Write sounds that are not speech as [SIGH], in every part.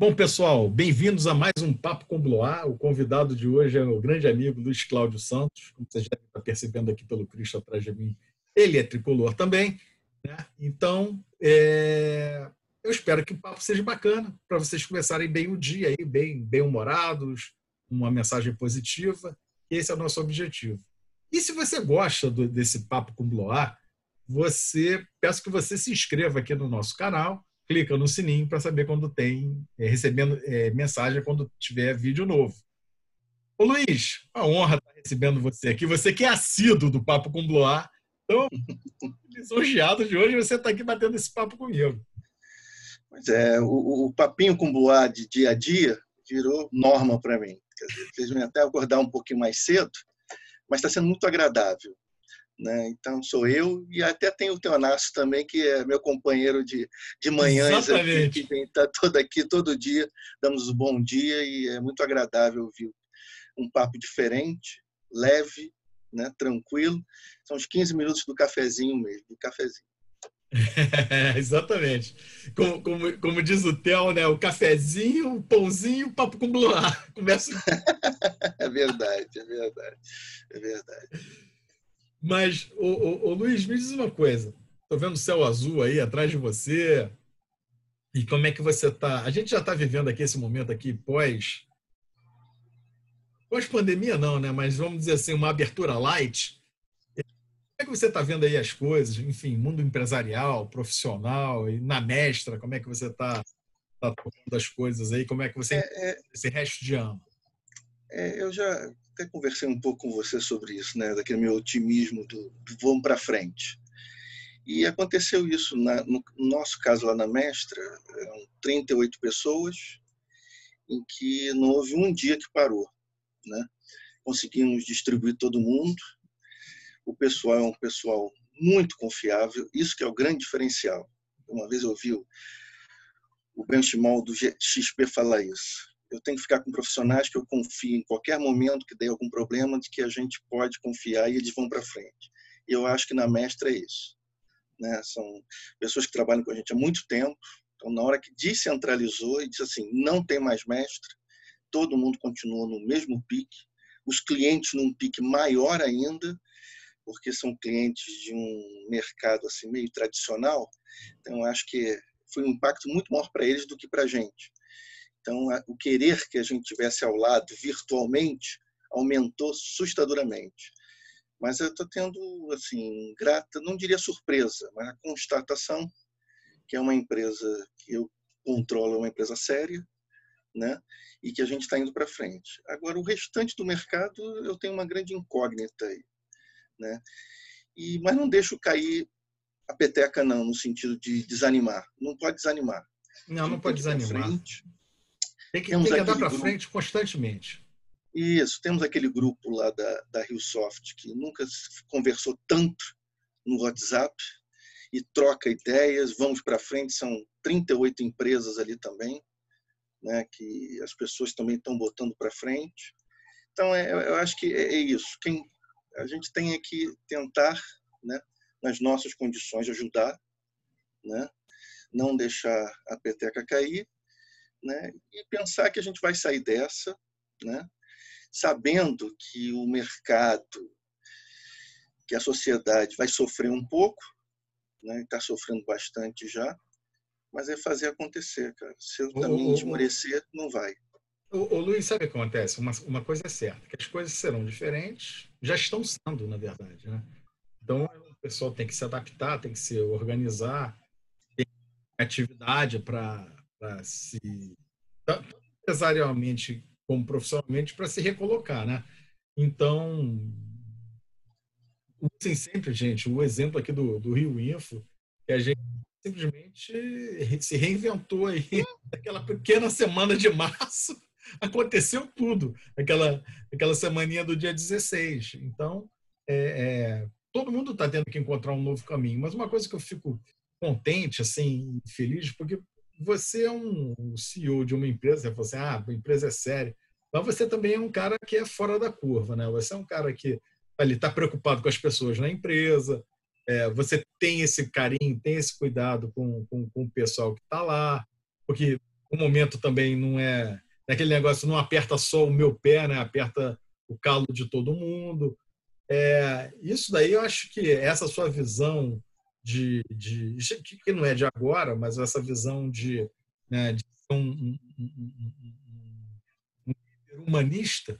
Bom, pessoal, bem-vindos a mais um Papo com Bloar. O convidado de hoje é o grande amigo Luiz Cláudio Santos. Como você já está percebendo aqui pelo Cristo atrás de mim, ele é tricolor também. Né? Então, é... eu espero que o papo seja bacana para vocês começarem bem o dia, aí, bem, bem humorados, uma mensagem positiva. Esse é o nosso objetivo. E se você gosta do, desse Papo com Bloar, você peço que você se inscreva aqui no nosso canal clica no sininho para saber quando tem, é, recebendo é, mensagem quando tiver vídeo novo. Ô Luiz, a honra estar recebendo você aqui. Você que é assíduo do Papo com Bloar. Então, [LAUGHS] lisonjeado de hoje você está aqui batendo esse papo comigo. Pois é, o, o papinho com Bloar de dia a dia virou norma para mim. Quer dizer, fez até acordar um pouquinho mais cedo, mas está sendo muito agradável. Né? Então, sou eu e até tem o Teonácio também, que é meu companheiro de, de manhãs, aqui, que vem tá todo aqui todo dia, damos um bom dia e é muito agradável ouvir um papo diferente, leve, né? tranquilo. São os 15 minutos do cafezinho mesmo, do cafezinho. É, [LAUGHS] exatamente. Como, como, como, diz o Theo, né? O cafezinho, o pãozinho, o papo com blue [LAUGHS] Começa. [LAUGHS] é verdade, é verdade, é verdade. Mas, ô, Luiz, me diz uma coisa. Estou vendo o céu azul aí atrás de você. E como é que você está? A gente já está vivendo aqui esse momento aqui pós pós pandemia não, né? Mas vamos dizer assim uma abertura light. Como é que você está vendo aí as coisas? Enfim, mundo empresarial, profissional e na mestra, como é que você está tá tocando as coisas aí? Como é que você é, é, esse resto de ano? É, eu já até conversei um pouco com você sobre isso, né? Daquele meu otimismo do, do vamos para frente. E aconteceu isso na, no nosso caso lá na Mestra, eram 38 pessoas, em que não houve um dia que parou, né? Conseguimos distribuir todo mundo. O pessoal é um pessoal muito confiável, isso que é o grande diferencial. Uma vez eu ouvi o, o Benchimol do XP falar isso eu tenho que ficar com profissionais que eu confio em qualquer momento que dê algum problema, de que a gente pode confiar e eles vão para frente. E eu acho que na Mestra é isso. Né? São pessoas que trabalham com a gente há muito tempo. Então, na hora que descentralizou e disse assim, não tem mais mestre, todo mundo continua no mesmo pique, os clientes num pique maior ainda, porque são clientes de um mercado assim meio tradicional. Então, acho que foi um impacto muito maior para eles do que para a gente. Então, o querer que a gente tivesse ao lado virtualmente aumentou assustadoramente. Mas eu estou tendo, assim, grata, não diria surpresa, mas a constatação que é uma empresa que eu controlo, é uma empresa séria, né? E que a gente está indo para frente. Agora, o restante do mercado, eu tenho uma grande incógnita aí, né? E, mas não deixo cair a peteca, não, no sentido de desanimar. Não pode desanimar. Não, não pode desanimar. Frente, tem que, tem que andar para frente constantemente. Isso, temos aquele grupo lá da, da RioSoft que nunca conversou tanto no WhatsApp e troca ideias, vamos para frente, são 38 empresas ali também, né, que as pessoas também estão botando para frente. Então, é, eu acho que é, é isso. Quem, a gente tem é que tentar, né, nas nossas condições, ajudar, né, não deixar a peteca cair né? e pensar que a gente vai sair dessa, né? sabendo que o mercado, que a sociedade vai sofrer um pouco, né? está sofrendo bastante já, mas é fazer acontecer, cara. Se eu também esmorecer, não vai. O, o Luiz, sabe o que acontece? Uma, uma coisa é certa, que as coisas serão diferentes, já estão sendo, na verdade. Né? Então, o pessoal tem que se adaptar, tem que se organizar, tem atividade para para se tanto empresarialmente como profissionalmente para se recolocar, né? Então, usem sempre, gente, o exemplo aqui do, do Rio Info, que a gente simplesmente se reinventou aí [LAUGHS] naquela pequena semana de março [LAUGHS] aconteceu tudo aquela aquela semaninha do dia 16 então é, é, todo mundo está tendo que encontrar um novo caminho mas uma coisa que eu fico contente assim feliz porque você é um CEO de uma empresa, você, ah, a empresa é séria, mas você também é um cara que é fora da curva, né? Você é um cara que ali está preocupado com as pessoas na empresa, é, você tem esse carinho, tem esse cuidado com, com, com o pessoal que está lá, porque o momento também não é aquele negócio, não aperta só o meu pé, né? aperta o calo de todo mundo. É, isso daí eu acho que essa sua visão de, de que não é de agora, mas essa visão de, né, de ser um, um, um, um, humanista,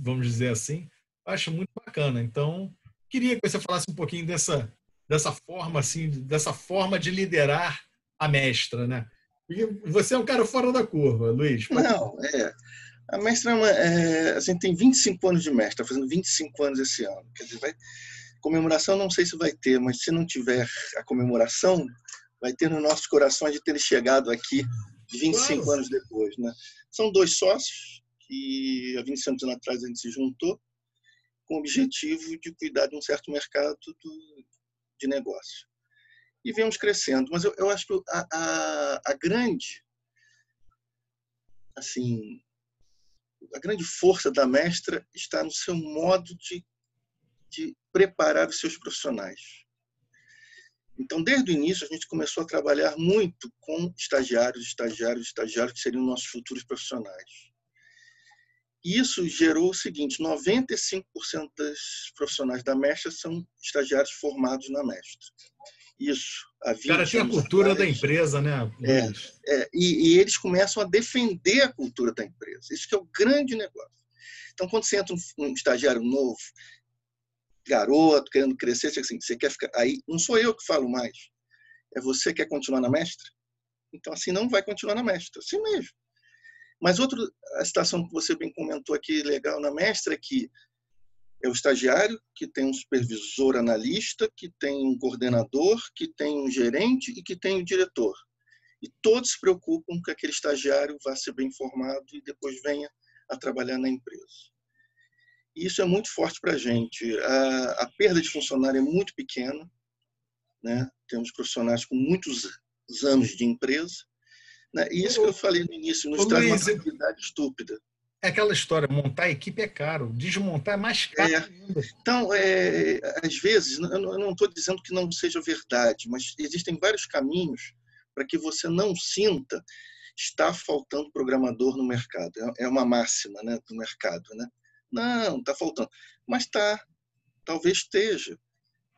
vamos dizer assim, acho muito bacana. Então, queria que você falasse um pouquinho dessa dessa forma assim, dessa forma de liderar a mestra, né? E você é um cara fora da curva, Luiz. Não, é. A mestra é, uma, é assim, tem 25 anos de mestra, está fazendo 25 anos esse ano. Quer dizer, vai, comemoração não sei se vai ter, mas se não tiver a comemoração, vai ter nos nossos corações de ter chegado aqui 25 claro. anos depois. Né? São dois sócios que há 25 anos atrás a gente se juntou com o objetivo de cuidar de um certo mercado do, de negócio. E viemos crescendo. Mas eu, eu acho que a, a, a grande assim a grande força da mestra está no seu modo de, de preparar os seus profissionais. Então, desde o início, a gente começou a trabalhar muito com estagiários, estagiários, estagiários, que seriam nossos futuros profissionais. Isso gerou o seguinte: 95% dos profissionais da mestra são estagiários formados na mestra. Isso. A cara tem a cultura atrás, da empresa, né? É, é e, e, eles começam a defender a cultura da empresa. Isso que é o grande negócio. Então, quando você entra um, um estagiário novo, garoto, querendo crescer, assim, você quer ficar aí, não sou eu que falo mais. É você que quer continuar na mestra? Então, assim, não vai continuar na mestra. Assim mesmo. Mas outra a situação que você bem comentou aqui, legal na mestra, é que é o estagiário, que tem um supervisor analista, que tem um coordenador, que tem um gerente e que tem o um diretor. E todos se preocupam que aquele estagiário vá ser bem formado e depois venha a trabalhar na empresa. E isso é muito forte para a gente. A perda de funcionário é muito pequena. Né? Temos profissionais com muitos anos de empresa. Né? E isso que eu falei no início, nos traz uma atividade estúpida. É aquela história, montar a equipe é caro, desmontar é mais caro é. Então, é, às vezes, eu não estou dizendo que não seja verdade, mas existem vários caminhos para que você não sinta está faltando programador no mercado. É, é uma máxima né, do mercado. Né? Não, está faltando. Mas está, talvez esteja.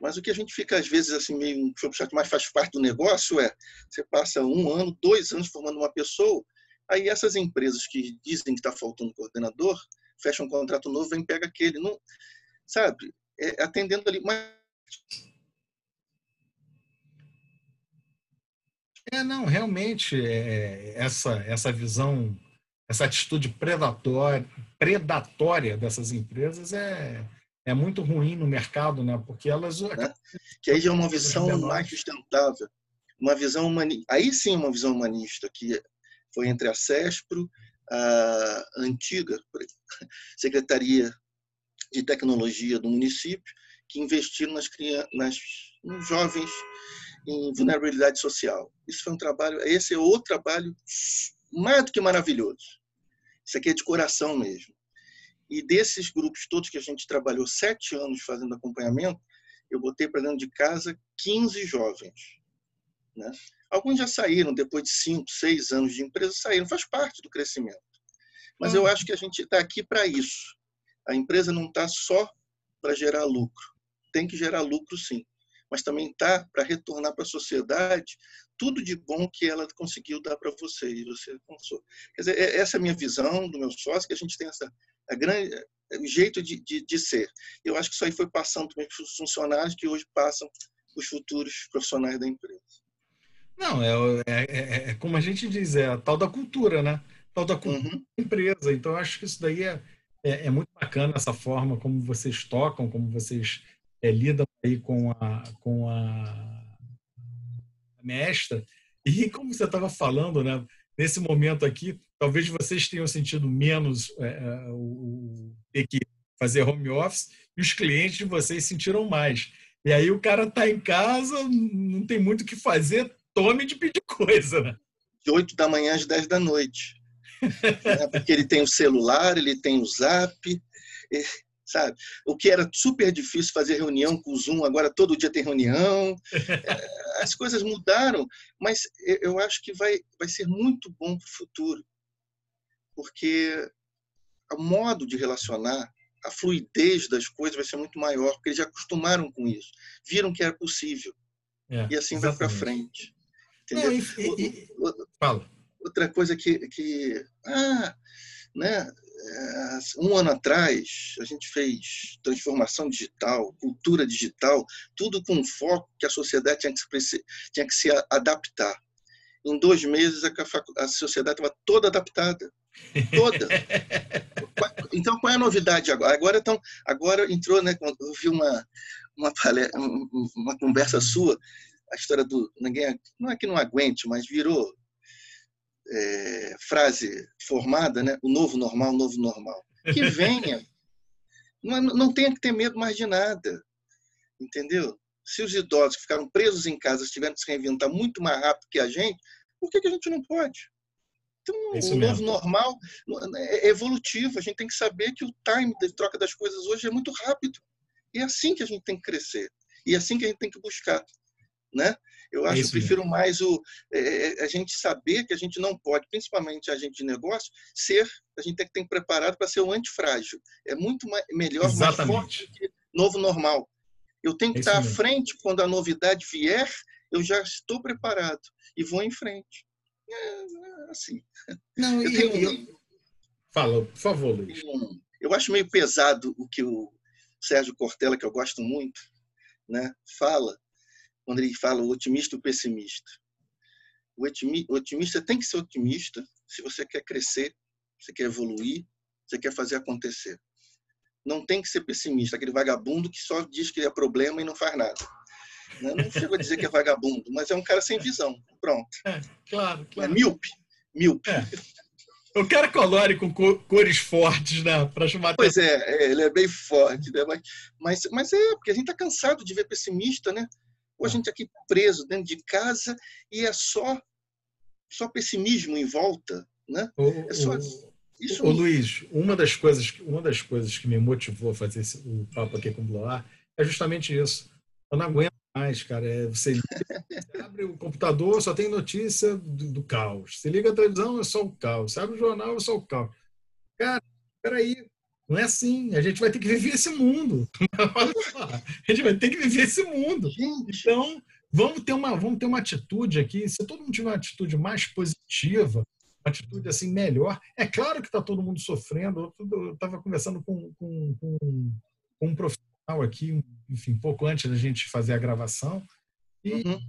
Mas o que a gente fica, às vezes, assim, meio chato, mas faz parte do negócio é, você passa um ano, dois anos formando uma pessoa, Aí essas empresas que dizem que está faltando coordenador, fecham um contrato novo, vem pega aquele. Não, sabe? É, atendendo ali. Mas... É, não, realmente, é, essa, essa visão, essa atitude predatória, predatória dessas empresas é, é muito ruim no mercado, né? porque elas. Né? Que aí já é uma visão mais sustentável. Uma visão humani... Aí sim, uma visão humanista, que foi entre a CESPRO, a antiga [LAUGHS] Secretaria de Tecnologia do município, que investiram nas, nas nos jovens em vulnerabilidade social. Isso foi um trabalho, esse é outro trabalho mais do que maravilhoso. Isso aqui é de coração mesmo. E desses grupos todos que a gente trabalhou sete anos fazendo acompanhamento, eu botei para dentro de casa 15 jovens. Né? Alguns já saíram depois de cinco, seis anos de empresa, saíram, faz parte do crescimento. Mas eu acho que a gente está aqui para isso. A empresa não está só para gerar lucro. Tem que gerar lucro, sim. Mas também está para retornar para a sociedade tudo de bom que ela conseguiu dar para você e você alcançou. Quer dizer, é, essa é a minha visão do meu sócio, que a gente tem essa a grande, o jeito de, de, de ser. Eu acho que isso aí foi passando para os funcionários que hoje passam os futuros profissionais da empresa. Não, é, é, é, é, como a gente diz, é a tal da cultura, né? A tal da cultura uhum. da empresa. Então, eu acho que isso daí é, é, é, muito bacana, essa forma como vocês tocam, como vocês é, lidam aí com a, com a mestra. E como você estava falando, né? Nesse momento aqui, talvez vocês tenham sentido menos é, é, o ter que fazer home office e os clientes de vocês sentiram mais. E aí o cara está em casa, não tem muito o que fazer, tome de pedir [LAUGHS] coisa, né? De 8 da manhã às 10 da noite. é, porque ele tem o celular, ele tem o zap, sabe? O que era super difícil fazer reunião com o Zoom, agora todo dia tem reunião. [LAUGHS] As coisas mudaram, mas eu acho que vai, vai ser muito bom para o futuro, porque o modo de relacionar, a fluidez das coisas vai ser muito maior, porque eles já acostumaram com isso, viram que era possível. É, e assim exatamente. vai para frente. Entendeu? Não, e, e, Fala. Outra coisa que, que ah, né, um ano atrás, a gente fez transformação digital, cultura digital, tudo com um foco que a sociedade tinha que se, tinha que se adaptar. Em dois meses, a, sociedade estava toda adaptada. Toda. [LAUGHS] então, qual é a novidade agora? Agora, então, agora entrou, né, eu vi uma, uma, uma conversa sua, a história do ninguém, não é que não aguente, mas virou é, frase formada, né? o novo normal, o novo normal. Que [LAUGHS] venha. não, não tenha que ter medo mais de nada. Entendeu? Se os idosos que ficaram presos em casa tiverem que se reinventar muito mais rápido que a gente, por que, que a gente não pode? Então, é Isso o novo mesmo. normal é evolutivo. A gente tem que saber que o time de troca das coisas hoje é muito rápido. E é assim que a gente tem que crescer. E é assim que a gente tem que buscar. Né? Eu é acho, é eu prefiro mesmo. mais o é, é, a gente saber que a gente não pode, principalmente a gente de negócio, ser, a gente tem que estar preparado para ser um antifrágil. É muito mais, melhor, Exatamente. mais forte que novo normal. Eu tenho que é estar à frente quando a novidade vier, eu já estou preparado e vou em frente. É, assim. Não, eu tenho, eu... Fala, por favor, Luiz. Eu acho meio pesado o que o Sérgio Cortella, que eu gosto muito, né, fala quando ele fala o otimista e o pessimista. O otimista tem que ser otimista se você quer crescer, você quer evoluir, você quer fazer acontecer. Não tem que ser pessimista, aquele vagabundo que só diz que é problema e não faz nada. Né? Não chego a dizer que é vagabundo, mas é um cara sem visão. Pronto. É, claro, claro. É míope. Míope. É. O cara colore com cores fortes, né? Para chamar Pois é, é, ele é bem forte, né? Mas, mas, mas é, porque a gente está cansado de ver pessimista, né? Ou a gente aqui preso dentro de casa e é só só pessimismo em volta, né? O, é só isso. O, Luiz, uma das coisas uma das coisas que me motivou a fazer esse, o papo aqui com o Bloar é justamente isso. Eu não aguento mais, cara. É, você, você [LAUGHS] abre o computador, só tem notícia do, do, caos. Você liga a televisão, é só o caos. Você abre o jornal, é só o caos. Cara, peraí, não é assim. A gente vai ter que viver esse mundo. [LAUGHS] a gente vai ter que viver esse mundo. Então, vamos ter uma, vamos ter uma atitude aqui. Se todo mundo tiver uma atitude mais positiva, uma atitude assim melhor, é claro que está todo mundo sofrendo. Eu estava conversando com, com, com, com, um profissional aqui, enfim, pouco antes da gente fazer a gravação, e uhum.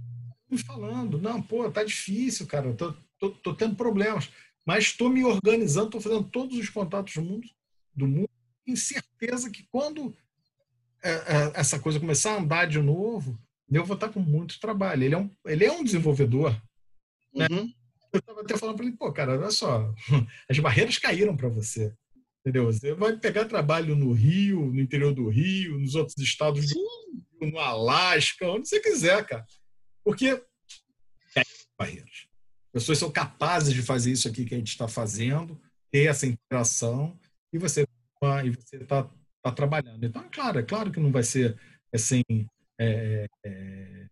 me falando, não, pô, tá difícil, cara, tô, tô, tô tendo problemas, mas estou me organizando, estou fazendo todos os contatos do mundo do mundo, tenho certeza que quando é, é, essa coisa começar a andar de novo, eu vou estar com muito trabalho. Ele é um, ele é um desenvolvedor. Né? Uhum. Eu estava até falando para ele, pô, cara, olha só, [LAUGHS] as barreiras caíram para você. Entendeu? Você vai pegar trabalho no Rio, no interior do Rio, nos outros estados do Rio, no Alasca, onde você quiser, cara. Porque barreiras. As pessoas são capazes de fazer isso aqui que a gente está fazendo, ter essa interação e você e você está tá trabalhando. Então, é claro, é claro que não vai ser assim é, é,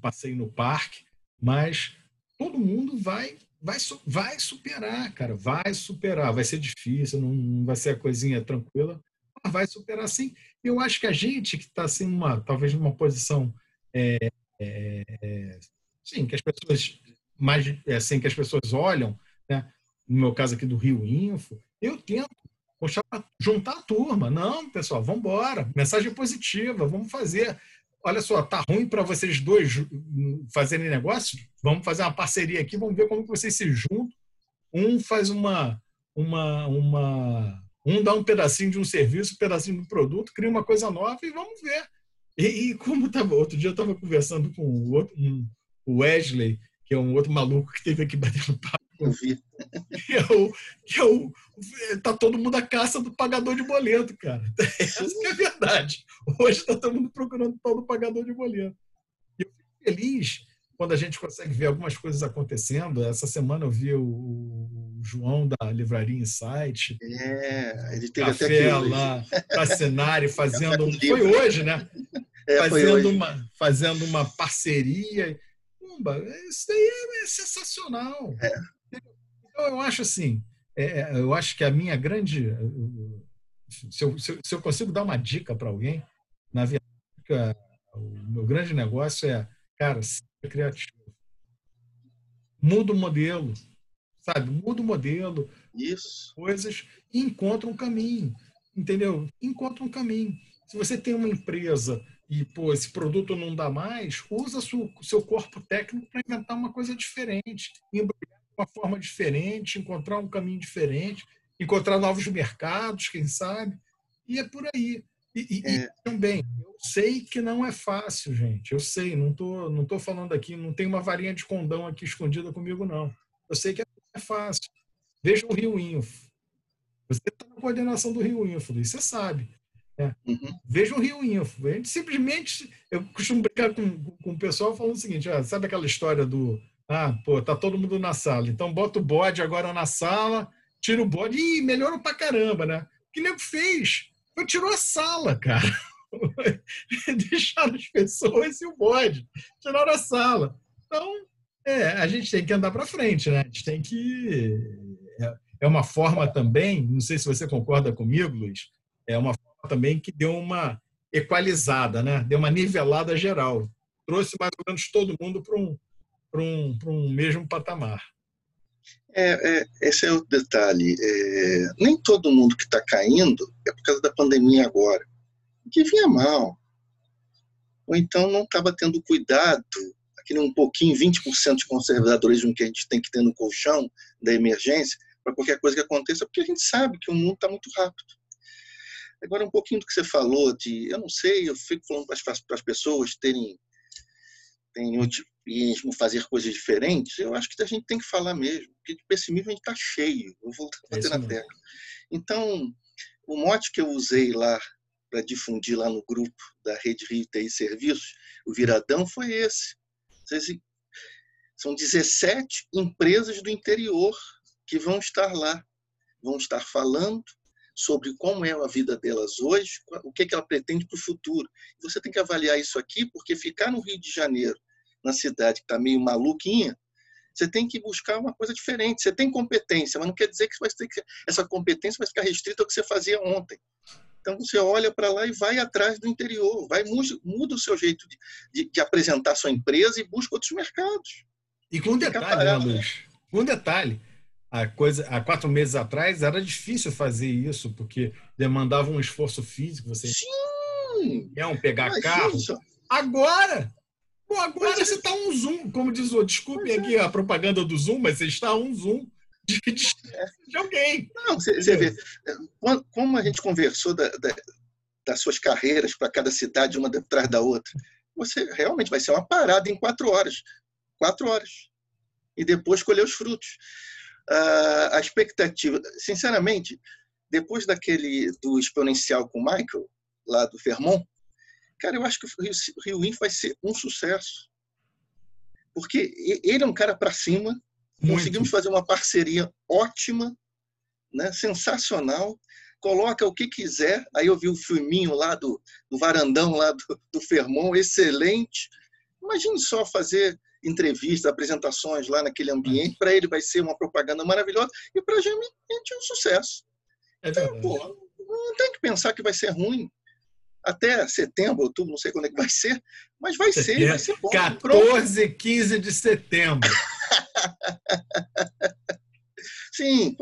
passeio no parque, mas todo mundo vai vai vai superar, cara, vai superar. Vai ser difícil, não, não vai ser a coisinha tranquila, mas vai superar sim. Eu acho que a gente que está assim uma talvez numa posição é, é, sim que as pessoas mais assim que as pessoas olham, né? No meu caso aqui do Rio Info, eu tento juntar a turma. Não, pessoal, vamos embora. Mensagem positiva, vamos fazer. Olha só, tá ruim para vocês dois fazerem negócio? Vamos fazer uma parceria aqui, vamos ver como que vocês se juntam. Um faz uma, uma, uma, um dá um pedacinho de um serviço, um pedacinho do produto, cria uma coisa nova e vamos ver. E, e como tava, outro dia eu estava conversando com o um, Wesley, que é um outro maluco que teve aqui batendo papo eu vi. [LAUGHS] Que é o, que é o, tá todo mundo à caça do pagador de boleto, cara. [LAUGHS] Essa é a verdade. Hoje está todo mundo procurando o tal do pagador de boleto. E eu fico feliz quando a gente consegue ver algumas coisas acontecendo. Essa semana eu vi o João da Livraria Insight. É, ele teve café até lá, Tassinari, [LAUGHS] fazendo. foi hoje, né? É, fazendo, foi hoje. Uma, fazendo uma parceria caramba, isso aí é, é sensacional. É. Então, eu acho assim, é, é, eu acho que a minha grande. Se eu, se eu consigo dar uma dica para alguém, na verdade, o meu grande negócio é, cara, seja criativo. Muda o modelo, sabe? Muda o modelo. Isso. Coisas e encontra um caminho, entendeu? Encontra um caminho. Se você tem uma empresa e pô, esse produto não dá mais, usa o seu corpo técnico para inventar uma coisa diferente, embrulhar uma forma diferente, encontrar um caminho diferente, encontrar novos mercados, quem sabe, e é por aí. E, e, é. e também, eu sei que não é fácil, gente. Eu sei, não tô, não tô falando aqui, não tem uma varinha de condão aqui escondida comigo, não. Eu sei que é fácil. Veja o Rio Info. Você está na coordenação do Rio Info, você sabe. É. Uhum. Veja o Rio Info. A gente simplesmente. Eu costumo brincar com, com o pessoal falando o seguinte: ah, sabe aquela história do. Ah, pô, tá todo mundo na sala. Então bota o bode agora na sala, tira o bode. Ih, melhorou pra caramba, né? O que nego fez? Foi tirou a sala, cara. [LAUGHS] Deixaram as pessoas e o bode. Tiraram a sala. Então, é, a gente tem que andar para frente, né? A gente tem que. É, é uma forma também, não sei se você concorda comigo, Luiz, é uma também que deu uma equalizada, né? deu uma nivelada geral. Trouxe mais ou menos todo mundo para um, um, um mesmo patamar. É, é, esse é o detalhe. É, nem todo mundo que está caindo é por causa da pandemia agora, que vinha mal. Ou então não estava tendo cuidado, aquele um pouquinho, 20% de conservadorismo que a gente tem que ter no colchão da emergência, para qualquer coisa que aconteça, porque a gente sabe que o mundo está muito rápido. Agora, um pouquinho do que você falou de, eu não sei, eu fico falando para as pessoas terem, terem otimismo, fazer coisas diferentes, eu acho que a gente tem que falar mesmo, porque de pessimismo a gente está cheio, eu vou bater na tecla. Então, o mote que eu usei lá para difundir lá no grupo da Rede Rio TI Serviços, o Viradão, foi esse. São 17 empresas do interior que vão estar lá, vão estar falando, sobre como é a vida delas hoje, o que, é que ela pretende para o futuro. Você tem que avaliar isso aqui, porque ficar no Rio de Janeiro, na cidade que está meio maluquinha, você tem que buscar uma coisa diferente. Você tem competência, mas não quer dizer que, vai ter que essa competência vai ficar restrita ao que você fazia ontem. Então você olha para lá e vai atrás do interior, vai muda o seu jeito de, de, de apresentar sua empresa e busca outros mercados. E com um detalhe, né, Luiz? Um detalhe há, coisa, há quatro meses atrás era difícil fazer isso, porque demandava um esforço físico. Você Sim! Iam pegar Mas carro. Isso. Agora! Pô, agora mas, você está um zoom, como diz o. Desculpe aqui é. a propaganda do Zoom, mas você está um zoom de, de, de alguém. Não, você, você vê. Como a gente conversou da, da, das suas carreiras para cada cidade, uma atrás da outra, você realmente vai ser uma parada em quatro horas. Quatro horas. E depois colher os frutos a expectativa, sinceramente, depois daquele do exponencial com o Michael, lá do Fermont, cara, eu acho que o Rio, Inf vai ser um sucesso. Porque ele é um cara para cima, Muito. conseguimos fazer uma parceria ótima, né, sensacional, coloca o que quiser. Aí eu vi o filminho lá do, do varandão lá do, do Fermont, excelente. Imagine só fazer entrevistas, apresentações lá naquele ambiente, para ele vai ser uma propaganda maravilhosa e para a gente é um sucesso. É então, pô, não tem que pensar que vai ser ruim. Até setembro, outubro, não sei quando é que vai ser, mas vai ser, vai ser bom. 14 e 15 de setembro. [LAUGHS] Sim,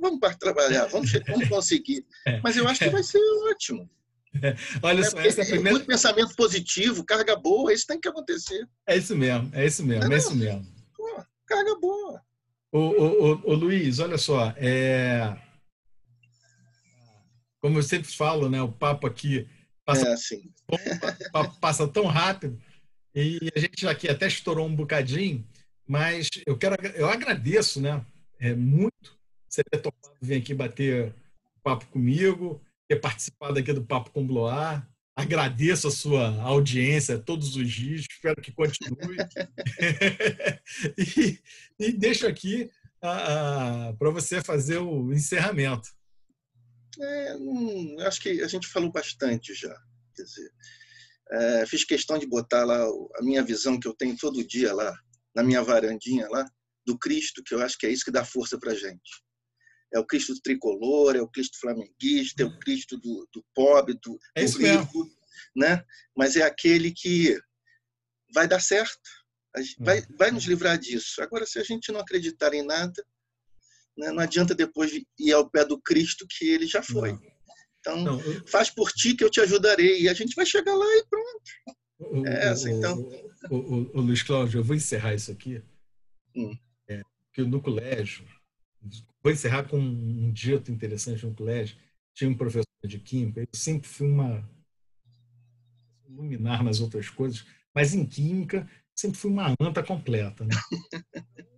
vamos para trabalhar, vamos, vamos conseguir. É. Mas eu acho que vai ser ótimo. [LAUGHS] Olha é só, essa é primeira. Muito pensamento positivo, carga boa, isso tem que acontecer. É isso mesmo, é isso mesmo, é, é isso mesmo. Pô, carga boa. Ô, ô, ô, ô, Luiz, olha só, é... como eu sempre falo, né, o papo aqui passa, é assim. passa tão rápido e a gente aqui até estourou um bocadinho, mas eu quero, eu agradeço, né, é, muito você ter topado vir aqui bater papo comigo ter participado aqui do Papo com Bloar. Agradeço a sua audiência todos os dias, espero que continue. [LAUGHS] e, e, deixo aqui para você fazer o encerramento. É, hum, acho que a gente falou bastante já. Quer dizer, É, fiz questão de botar lá a minha visão que eu tenho todo dia lá, na minha varandinha lá, do Cristo, que eu acho que é isso que dá força para gente. É o Cristo tricolor, é o Cristo flamenguista, é o Cristo do, do pobre, do, é do rico, né? Mas é aquele que vai dar certo, vai, hum. vai nos livrar disso. Agora, se a gente não acreditar em nada, né, não adianta depois ir ao pé do Cristo que ele já foi. Não. Então, não, eu... faz por ti que eu te ajudarei. E a gente vai chegar lá e pronto. O, é essa, então. O, o, o, Luiz Cláudio, eu vou encerrar isso aqui. Hum. É, que no colégio, vou encerrar com um dito interessante no colégio. Tinha um professor de química, eu sempre fui uma luminar nas outras coisas, mas em química sempre fui uma anta completa, né? [LAUGHS]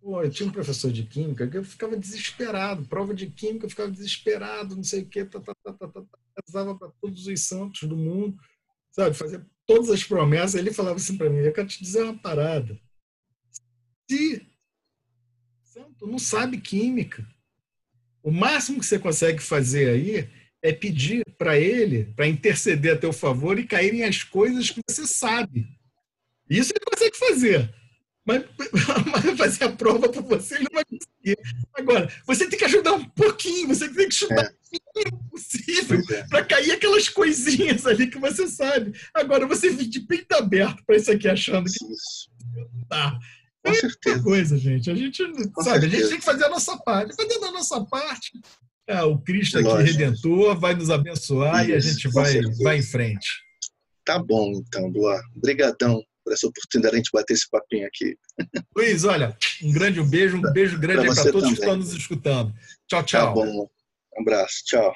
Pô, eu tinha um professor de química que eu ficava desesperado, prova de química eu ficava desesperado, não sei o quê, tá, tá, tá, tá, tá, tá para todos os santos do mundo, sabe, fazia todas as promessas. Ele falava assim para mim: eu quero te dizer uma parada. Se santo não sabe química, o máximo que você consegue fazer aí é pedir para ele, para interceder a teu favor e caírem as coisas que você sabe. Isso ele consegue fazer. Mas, [LAUGHS] mas fazer a prova para você ele não vai conseguir. Agora, você tem que ajudar um pouquinho, você tem que ajudar é. o mínimo possível é. para cair aquelas coisinhas ali que você sabe. Agora, você vir de peito aberto para isso aqui achando que. Isso. Tá. Com certeza. coisa, gente. A gente, sabe, a gente tem que fazer a nossa parte. Fazendo a nossa parte, é, o Cristo aqui Lógico. redentor vai nos abençoar Isso, e a gente vai, vai em frente. Tá bom, então, Boa. Obrigadão por essa oportunidade de a gente bater esse papinho aqui. Luiz, olha, um grande beijo, um beijo grande para todos também. que estão nos escutando. Tchau, tchau. Tá bom. Um abraço. Tchau.